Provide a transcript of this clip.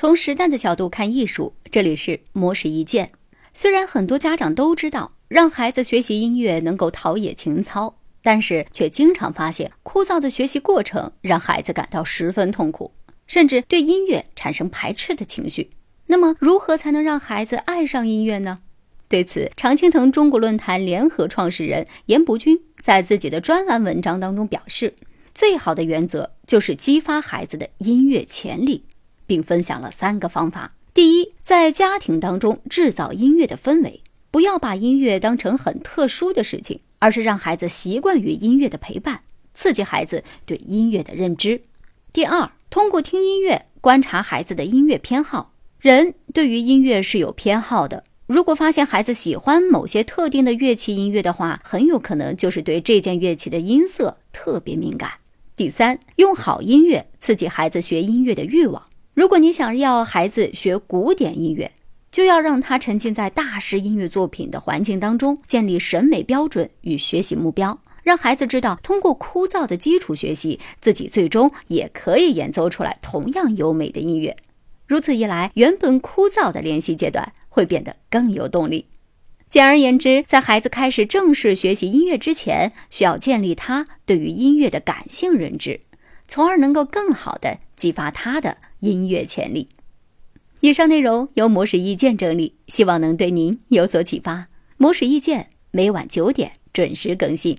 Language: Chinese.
从时代的角度看艺术，这里是魔石一见。虽然很多家长都知道让孩子学习音乐能够陶冶情操，但是却经常发现枯燥的学习过程让孩子感到十分痛苦，甚至对音乐产生排斥的情绪。那么，如何才能让孩子爱上音乐呢？对此，常青藤中国论坛联合创始人严伯君在自己的专栏文章当中表示，最好的原则就是激发孩子的音乐潜力。并分享了三个方法。第一，在家庭当中制造音乐的氛围，不要把音乐当成很特殊的事情，而是让孩子习惯于音乐的陪伴，刺激孩子对音乐的认知。第二，通过听音乐观察孩子的音乐偏好。人对于音乐是有偏好的，如果发现孩子喜欢某些特定的乐器音乐的话，很有可能就是对这件乐器的音色特别敏感。第三，用好音乐刺激孩子学音乐的欲望。如果你想要孩子学古典音乐，就要让他沉浸在大师音乐作品的环境当中，建立审美标准与学习目标，让孩子知道，通过枯燥的基础学习，自己最终也可以演奏出来同样优美的音乐。如此一来，原本枯燥的练习阶段会变得更有动力。简而言之，在孩子开始正式学习音乐之前，需要建立他对于音乐的感性认知。从而能够更好的激发他的音乐潜力。以上内容由模式意见整理，希望能对您有所启发。模式意见每晚九点准时更新。